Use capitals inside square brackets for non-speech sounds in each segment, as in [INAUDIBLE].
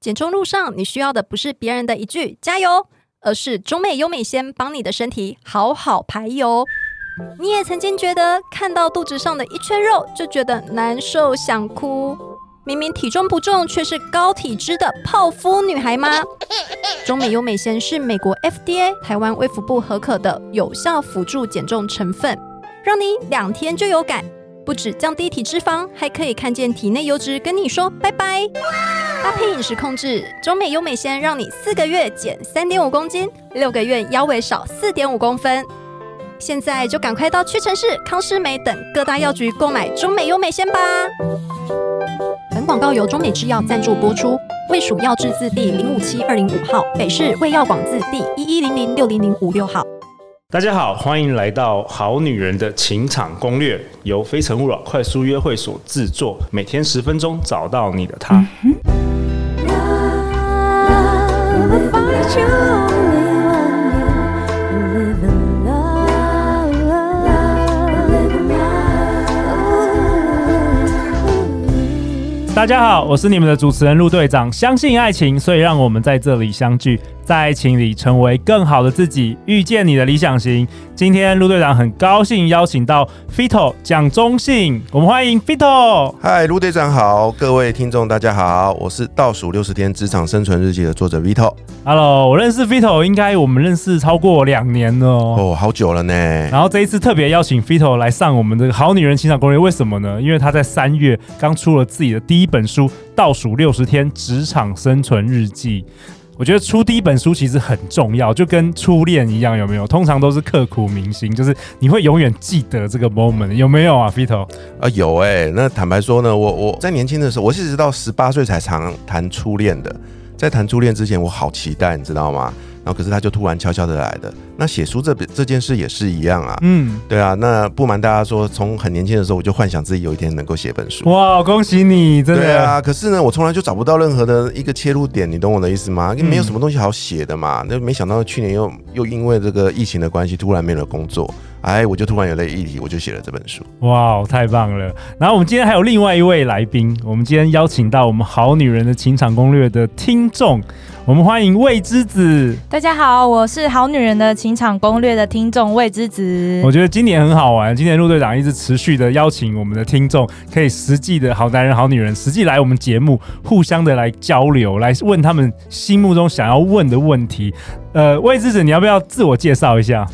减重路上，你需要的不是别人的一句“加油”，而是中美优美先帮你的身体好好排油。你也曾经觉得看到肚子上的一圈肉就觉得难受想哭，明明体重不重却是高体脂的泡芙女孩吗？中美优美先是美国 FDA、台湾卫福部核可的有效辅助减重成分，让你两天就有感。不止降低体脂肪，还可以看见体内油脂跟你说拜拜。搭配饮食控制，中美优美鲜让你四个月减三点五公斤，六个月腰围少四点五公分。现在就赶快到屈臣氏、康师美等各大药局购买中美优美鲜吧。本广告由中美制药赞助播出，卫署药字字第零五七二零五号，北市卫药广字第一一零零六零零五六号。大家好，欢迎来到《好女人的情场攻略》，由非诚勿扰快速约会所制作，每天十分钟，找到你的他。大家好，我是你们的主持人陆队长。相信爱情，所以让我们在这里相聚。在爱情里成为更好的自己，遇见你的理想型。今天陆队长很高兴邀请到 Vito 蒋中信，我们欢迎 Vito。嗨，陆队长好，各位听众大家好，我是倒数六十天职场生存日记的作者 Vito。Hello，我认识 Vito 应该我们认识超过两年了哦，好久了呢。然后这一次特别邀请 Vito 来上我们的好女人情场攻略，为什么呢？因为他在三月刚出了自己的第一本书《倒数六十天职场生存日记》。我觉得出第一本书其实很重要，就跟初恋一样，有没有？通常都是刻骨铭心，就是你会永远记得这个 moment，有没有啊，Vito？啊，有哎、那坦白说呢，我我在年轻的时候，我是直到十八岁才常谈初恋的。在谈初恋之前，我好期待，你知道吗？然后可是他就突然悄悄的来的。那写书这这件事也是一样啊。嗯，对啊。那不瞒大家说，从很年轻的时候我就幻想自己有一天能够写本书。哇，恭喜你！真的。对啊。可是呢，我从来就找不到任何的一个切入点，你懂我的意思吗？因为没有什么东西好写的嘛。那没想到去年又又因为这个疫情的关系，突然没了工作。哎，我就突然有了议题，我就写了这本书。哇，太棒了！然后我们今天还有另外一位来宾，我们今天邀请到我们好女人的情场攻略的听众，我们欢迎魏之子。大家好，我是好女人的情场攻略的听众魏之子。我觉得今年很好玩，今年陆队长一直持续的邀请我们的听众，可以实际的好男人、好女人实际来我们节目，互相的来交流，来问他们心目中想要问的问题。呃，魏之子，你要不要自我介绍一下？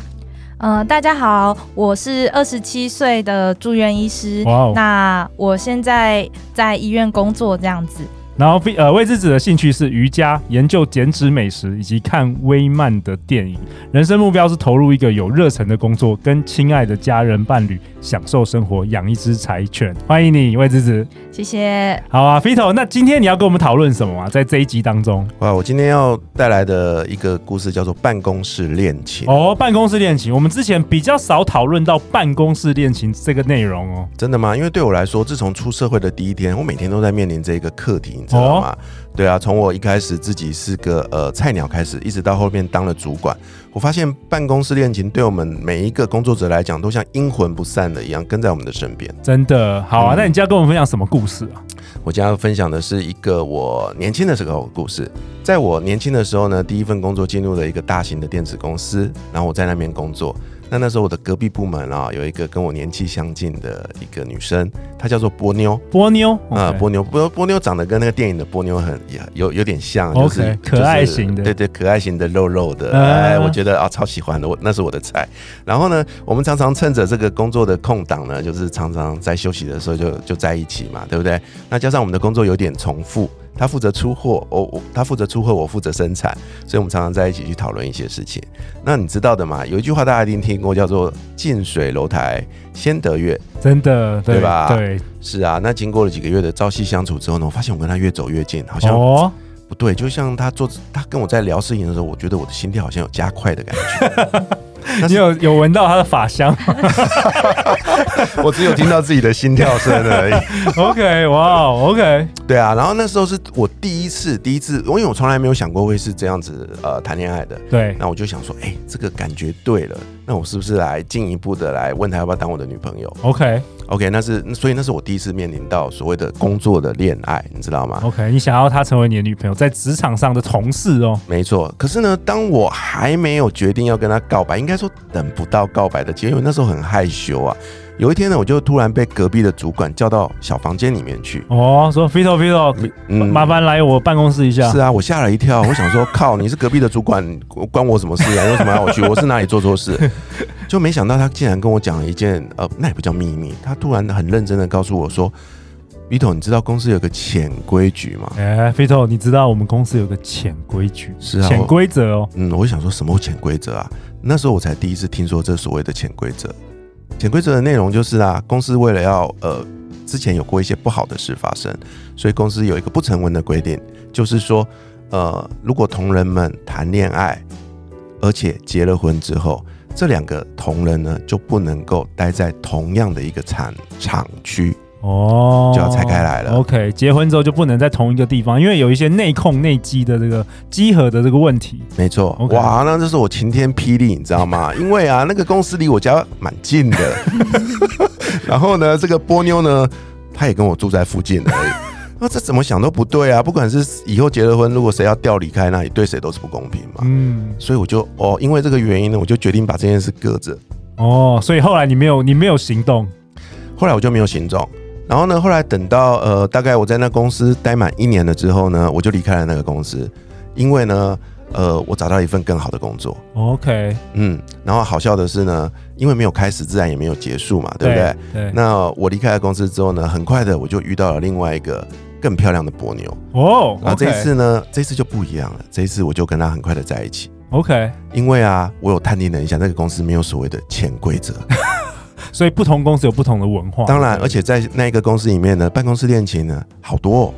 嗯、呃，大家好，我是二十七岁的住院医师。哇 Wow，那我现在在医院工作这样子。然后，呃，魏之子的兴趣是瑜伽、研究减脂美食以及看微漫的电影。人生目标是投入一个有热忱的工作，跟亲爱的家人伴侣享受生活，养一只柴犬。欢迎你，魏之子。谢谢。好啊，Fito，那今天你要跟我们讨论什么啊？在这一集当中，哇，我今天要带来的一个故事叫做办公室恋情。哦，办公室恋情，我们之前比较少讨论到办公室恋情这个内容哦。真的吗？因为对我来说，自从出社会的第一天，我每天都在面临这个课题。知道吗？哦、对啊，从我一开始自己是个呃菜鸟开始，一直到后面当了主管，我发现办公室恋情对我们每一个工作者来讲，都像阴魂不散的一样跟在我们的身边。真的好啊，嗯、那你今天要跟我们分享什么故事啊？我今天要分享的是一个我年轻的时候的故事。在我年轻的时候呢，第一份工作进入了一个大型的电子公司，然后我在那边工作。那那时候我的隔壁部门啊，有一个跟我年纪相近的一个女生，她叫做波妞。波妞啊，波妞波波妞长得跟那个电影的波妞很有有点像，就是、可爱型的，对对，可爱型的肉肉的，哎，我觉得啊超喜欢的，我那是我的菜。然后呢，我们常常趁着这个工作的空档呢，就是常常在休息的时候就就在一起嘛，对不对？那加上我们的工作有点重复。他负责出货，我我他负责出货，我负责生产，所以我们常常在一起去讨论一些事情。那你知道的嘛？有一句话大家一定听过，叫做“近水楼台先得月”，真的对，对吧？对，是啊。那经过了几个月的朝夕相处之后呢，我发现我跟他越走越近，好像哦不对。就像他做他跟我在聊事情的时候，我觉得我的心跳好像有加快的感觉。[LAUGHS] 你有有闻到他的法香？[LAUGHS] 我只有听到自己的心跳声而已。OK，哇，OK，对啊。然后那时候是我第一次，第一次，因为我从来没有想过会是这样子呃谈恋爱的。对。那我就想说，哎、欸，这个感觉对了，那我是不是来进一步的来问他要不要当我的女朋友？OK。OK，那是所以那是我第一次面临到所谓的工作的恋爱，你知道吗？OK，你想要她成为你的女朋友，在职场上的同事哦。没错，可是呢，当我还没有决定要跟她告白，应该说等不到告白的机会，因为那时候很害羞啊。有一天呢，我就突然被隔壁的主管叫到小房间里面去。哦，说 Vito Vito，嗯，麻烦来我办公室一下。是啊，我吓了一跳，我想说靠，你是隔壁的主管，关我什么事啊？为什么要我去？我是哪里做错事？[LAUGHS] 就没想到他竟然跟我讲了一件呃，那也不叫秘密。他突然很认真的告诉我说，Vito，你知道公司有个潜规矩吗？哎、欸、，Vito，你知道我们公司有个潜规矩？是啊，潜规则哦。嗯，我想说什么潜规则啊？那时候我才第一次听说这所谓的潜规则。潜规则的内容就是啊，公司为了要呃，之前有过一些不好的事发生，所以公司有一个不成文的规定，就是说，呃，如果同仁们谈恋爱，而且结了婚之后，这两个同仁呢就不能够待在同样的一个产厂区。哦，就要拆开来了。OK，结婚之后就不能在同一个地方，因为有一些内控内机的这个机核的这个问题。没错，okay. 哇，那这是我晴天霹雳，你知道吗？[LAUGHS] 因为啊，那个公司离我家蛮近的，[LAUGHS] 然后呢，这个波妞呢，她也跟我住在附近而已。[LAUGHS] 那这怎么想都不对啊！不管是以后结了婚，如果谁要调离开那里，对谁都是不公平嘛。嗯，所以我就哦，因为这个原因呢，我就决定把这件事搁着。哦，所以后来你没有你没有行动，后来我就没有行动。然后呢，后来等到呃，大概我在那公司待满一年了之后呢，我就离开了那个公司，因为呢，呃，我找到一份更好的工作。OK，嗯，然后好笑的是呢，因为没有开始，自然也没有结束嘛，对不对？对。那我离开了公司之后呢，很快的我就遇到了另外一个更漂亮的波妞。哦、oh。然后这一次呢，这一次就不一样了，这一次我就跟他很快的在一起。OK，因为啊，我有探听了一下，那个公司没有所谓的潜规则。所以不同公司有不同的文化，当然，而且在那一个公司里面呢，办公室恋情呢好多，哦，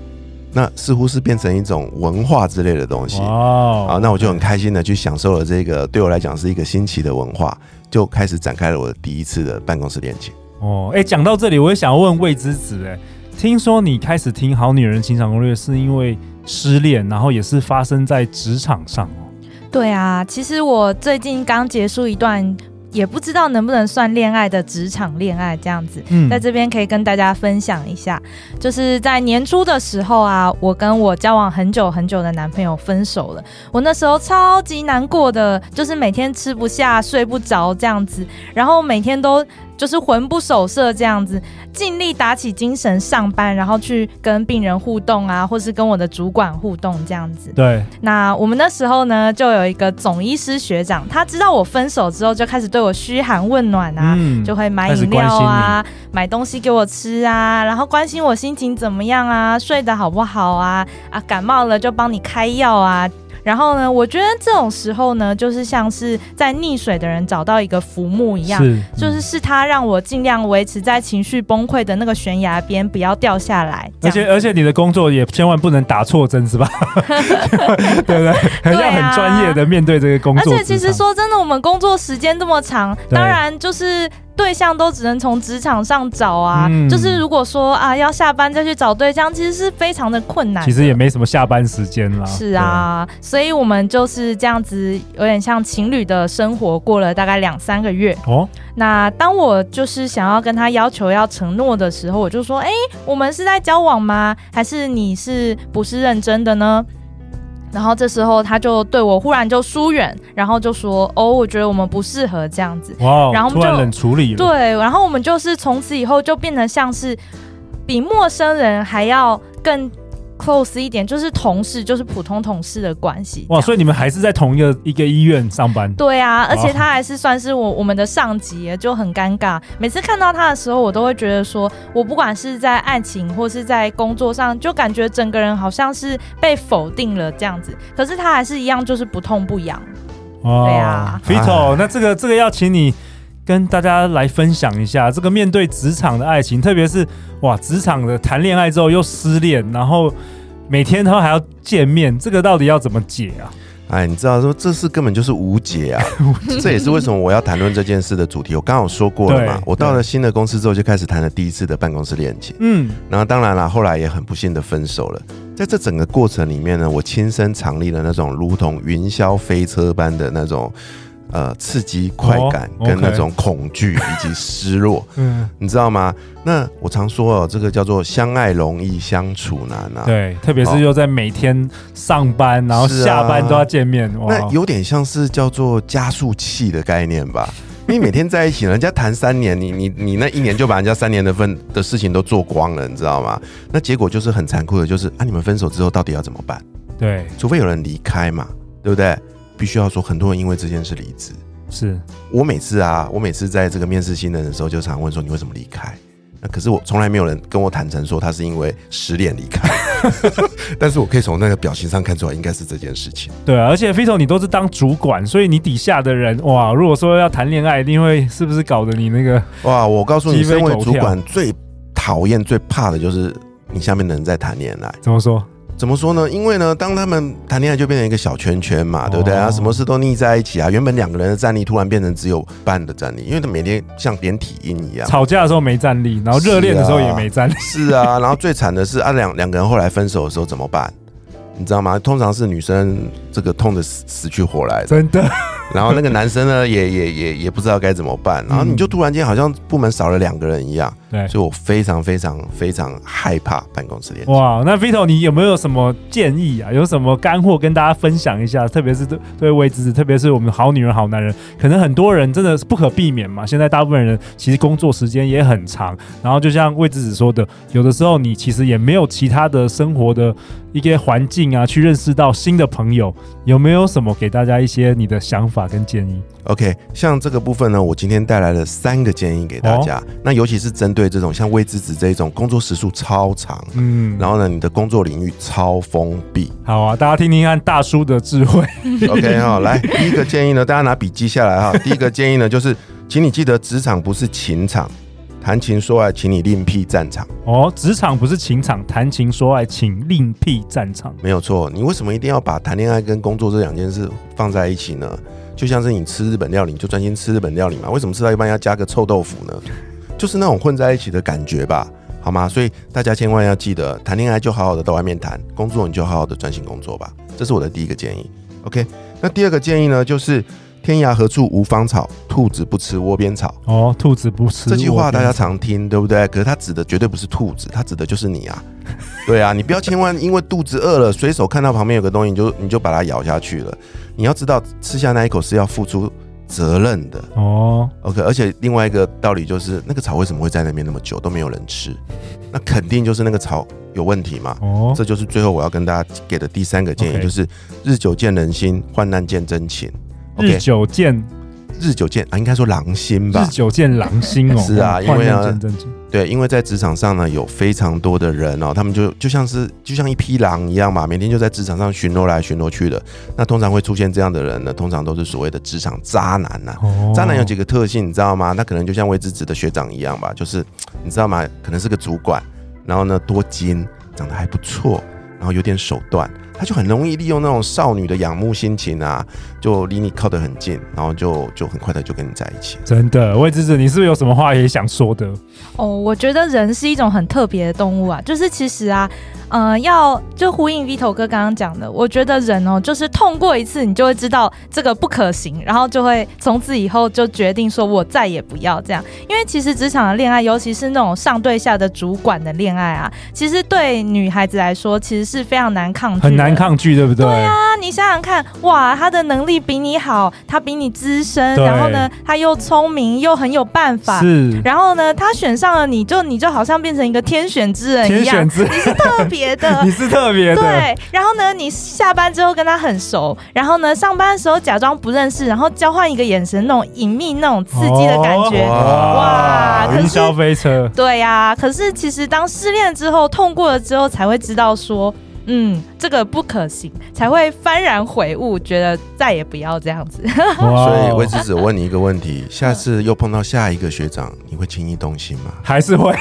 那似乎是变成一种文化之类的东西哦。啊，那我就很开心的去享受了这个对我来讲是一个新奇的文化，就开始展开了我的第一次的办公室恋情。哦，哎，讲到这里，我也想要问魏之子，哎，听说你开始听《好女人情场攻略》是因为失恋，然后也是发生在职场上哦。对啊，其实我最近刚结束一段。也不知道能不能算恋爱的职场恋爱这样子，嗯，在这边可以跟大家分享一下，就是在年初的时候啊，我跟我交往很久很久的男朋友分手了，我那时候超级难过的，就是每天吃不下、睡不着这样子，然后每天都。就是魂不守舍这样子，尽力打起精神上班，然后去跟病人互动啊，或是跟我的主管互动这样子。对。那我们那时候呢，就有一个总医师学长，他知道我分手之后，就开始对我嘘寒问暖啊，嗯、就会买饮料啊，买东西给我吃啊，然后关心我心情怎么样啊，睡得好不好啊，啊，感冒了就帮你开药啊。然后呢，我觉得这种时候呢，就是像是在溺水的人找到一个浮木一样，是就是是他让我尽量维持在情绪崩溃的那个悬崖边，不要掉下来。而且而且你的工作也千万不能打错针，是吧？[LAUGHS] 对不对？很要很专业的面对这个工作。而且其实说真的，我们工作时间这么长，当然就是。对象都只能从职场上找啊，嗯，就是如果说啊要下班再去找对象，其实是非常的困难的。其实也没什么下班时间啦。是啊，所以我们就是这样子，有点像情侣的生活，过了大概两三个月。哦，那当我就是想要跟他要求要承诺的时候，我就说，哎，我们是在交往吗？还是你是不是认真的呢？然后这时候他就对我忽然就疏远，然后就说：“哦，我觉得我们不适合这样子。”哇，然后我们就突然冷处理了。对，然后我们就是从此以后就变得像是比陌生人还要更。Close 一点就是同事，就是普通同事的关系。哇，所以你们还是在同一个一个医院上班？对啊，而且他还是算是我我们的上级，就很尴尬。每次看到他的时候，我都会觉得说，我不管是在爱情或是在工作上，就感觉整个人好像是被否定了这样子。可是他还是一样，就是不痛不痒。哦，对啊，Vito，那这个这个要请你跟大家来分享一下，这个面对职场的爱情，特别是哇，职场的谈恋爱之后又失恋，然后。每天他还要见面，这个到底要怎么解啊？哎，你知道说这事根本就是无解啊！这也是为什么我要谈论这件事的主题。我刚刚有说过了嘛，我到了新的公司之后就开始谈了第一次的办公室恋情。嗯，然后当然了，后来也很不幸的分手了。在这整个过程里面呢，我亲身尝历了那种如同云霄飞车般的那种呃刺激、快感跟那种恐惧以及失落。嗯，你知道吗？那我常说哦，这个叫做相爱容易相处难啊。对，特别是又在每天上班，然后下班都要见面，那有点像是叫做加速器的概念吧。[LAUGHS] 你每天在一起，人家谈三年，你你你那一年就把人家三年的份的事情都做光了，你知道吗？那结果就是很残酷的，就是啊，你们分手之后到底要怎么办？对，除非有人离开嘛，对不对？必须要说，很多人因为这件事离职。是我每次啊，我每次在这个面试新人的时候，就常问说，你为什么离开？那可是我从来没有人跟我坦诚说他是因为失恋离开，[LAUGHS] 但是我可以从那个表情上看出来，应该是这件事情。对啊，而且 Fito 你都是当主管，所以你底下的人哇，如果说要谈恋爱，一定会是不是搞得你那个哇？我告诉你，身为主管最讨厌、最怕的就是你下面的人在谈恋爱。怎么说？怎么说呢？因为呢，当他们谈恋爱就变成一个小圈圈嘛，对不对啊？什么事都腻在一起啊。原本两个人的战力突然变成只有半的战力，因为他每天像连体婴一样。吵架的时候没战力，然后热恋的时候也没战力。是啊，然后最惨的是啊，两两个人后来分手的时候怎么办？你知道吗？通常是女生这个痛的死死去活来的，真的。然后那个男生呢，[LAUGHS] 也也也也不知道该怎么办，然后你就突然间好像部门少了两个人一样。对，所以我非常非常非常害怕办公室恋情。哇，那 Vito 你有没有什么建议啊？有什么干货跟大家分享一下？特别是对对魏之子，特别是我们好女人好男人，可能很多人真的是不可避免嘛。现在大部分人其实工作时间也很长，然后就像魏之子说的，有的时候你其实也没有其他的生活的一些环境啊，去认识到新的朋友。有没有什么给大家一些你的想法跟建议？OK，像这个部分呢，我今天带来了三个建议给大家。哦、那尤其是针对这种像魏之子这种工作时数超长，嗯，然后呢，你的工作领域超封闭。好啊，大家听听看大叔的智慧。[LAUGHS] OK 哈，来第一个建议呢，大家拿笔记下来哈。第一个建议呢，就是请你记得，职场不是情场，谈情说爱，请你另辟战场。哦，职场不是情场，谈情说爱，请另辟战场。没有错，你为什么一定要把谈恋爱跟工作这两件事放在一起呢？就像是你吃日本料理，你就专心吃日本料理嘛。为什么吃到一半要加个臭豆腐呢？就是那种混在一起的感觉吧，好吗？所以大家千万要记得，谈恋爱就好好的到外面谈，工作你就好好的专心工作吧。这是我的第一个建议。OK，那第二个建议呢，就是天涯何处无芳草，兔子不吃窝边草。哦，兔子不吃。这句话大家常听，对不对？可是它指的绝对不是兔子，它指的就是你啊。[LAUGHS] 对啊，你不要千万因为肚子饿了，随手看到旁边有个东西，你就你就把它咬下去了。你要知道，吃下那一口是要付出责任的哦。OK，而且另外一个道理就是，那个草为什么会在那边那么久都没有人吃？那肯定就是那个草有问题嘛。哦，这就是最后我要跟大家给的第三个建议，就是日久见人心，患难见真情。日久见。日久见啊，应该说狼心吧。日久见狼心哦。[LAUGHS] 是啊，因为呢，对，因为在职场上呢，有非常多的人哦，他们就就像是就像一匹狼一样嘛，每天就在职场上巡逻来巡逻去的。那通常会出现这样的人呢，通常都是所谓的职场渣男呐、啊。哦、渣男有几个特性，你知道吗？他可能就像魏之子的学长一样吧，就是你知道吗？可能是个主管，然后呢多金，长得还不错，然后有点手段。他就很容易利用那种少女的仰慕心情啊，就离你靠得很近，然后就就很快的就跟你在一起。真的，魏之子，你是不是有什么话也想说的？哦，我觉得人是一种很特别的动物啊，就是其实啊。嗯、呃，要就呼应 Vito 哥刚刚讲的，我觉得人哦，就是痛过一次，你就会知道这个不可行，然后就会从此以后就决定说，我再也不要这样。因为其实职场的恋爱，尤其是那种上对下的主管的恋爱啊，其实对女孩子来说，其实是非常难抗拒，很难抗拒，对不对？对啊，你想想看，哇，他的能力比你好，他比你资深，然后呢，他又聪明又很有办法，是，然后呢，他选上了你就你就好像变成一个天选之人一样，你是特别。的你是特别的 [LAUGHS] 对，然后呢，你下班之后跟他很熟，然后呢，上班的时候假装不认识，然后交换一个眼神，那种隐秘、那种刺激的感觉，哦、哇！哇云霄飞车，对呀、啊。可是其实当失恋之后，痛过了之后，才会知道说。嗯，这个不可行，才会幡然悔悟，觉得再也不要这样子。[LAUGHS] 所以魏之子，我问你一个问题：下次又碰到下一个学长，你会轻易动心吗？还是会？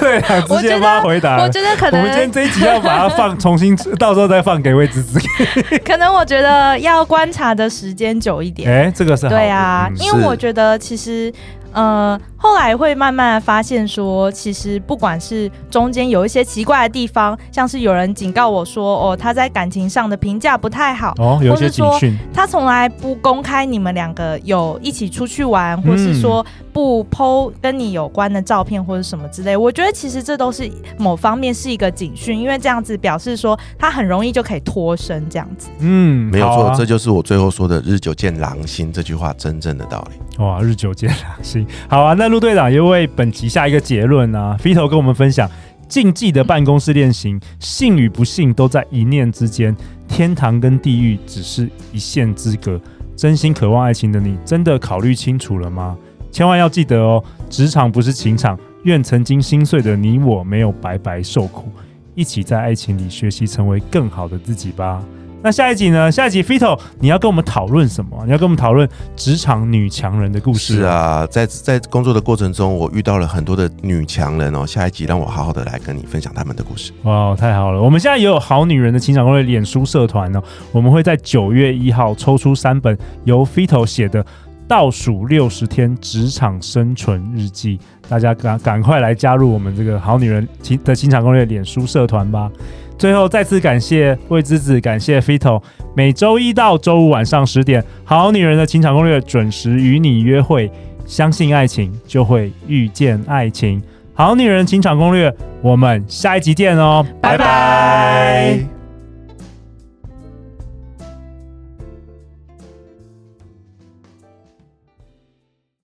对啊，直接帮他回答。我觉得可能，我们今天这一集要把它放，重新到时候再放给魏之子。[LAUGHS] 可能我觉得要观察的时间久一点。哎，这个是好对啊，嗯、因为我觉得其实。呃，后来会慢慢发现说，其实不管是中间有一些奇怪的地方，像是有人警告我说，哦，他在感情上的评价不太好，哦，有些警讯，他从来不公开你们两个有一起出去玩，或是说不 po 跟你有关的照片或者什么之类。我觉得其实这都是某方面是一个警讯，因为这样子表示说他很容易就可以脱身这样子。嗯，没有错，啊、这就是我最后说的“日久见狼心”这句话真正的道理。哇，日久见狼心。好啊，那陆队长也为本集下一个结论啊。Vito 跟我们分享，禁忌的办公室恋情，幸与不幸都在一念之间，天堂跟地狱只是一线之隔。真心渴望爱情的你，真的考虑清楚了吗？千万要记得哦，职场不是情场，愿曾经心碎的你我没有白白受苦，一起在爱情里学习成为更好的自己吧。那下一集呢？下一集 Fito，你要跟我们讨论什么？你要跟我们讨论职场女强人的故事。是啊，在在工作的过程中，我遇到了很多的女强人哦。下一集让我好好的来跟你分享他们的故事。哇，太好了！我们现在也有好女人的情场攻略脸书社团哦。我们会在九月一号抽出三本由 Fito 写的倒数六十天职场生存日记，大家赶赶快来加入我们这个好女人情的情场攻略脸书社团吧。最后再次感谢魏之子，感谢 Fito。每周一到周五晚上十点，《好女人的情场攻略》准时与你约会。相信爱情，就会遇见爱情。好女人情场攻略，我们下一集见哦，拜拜。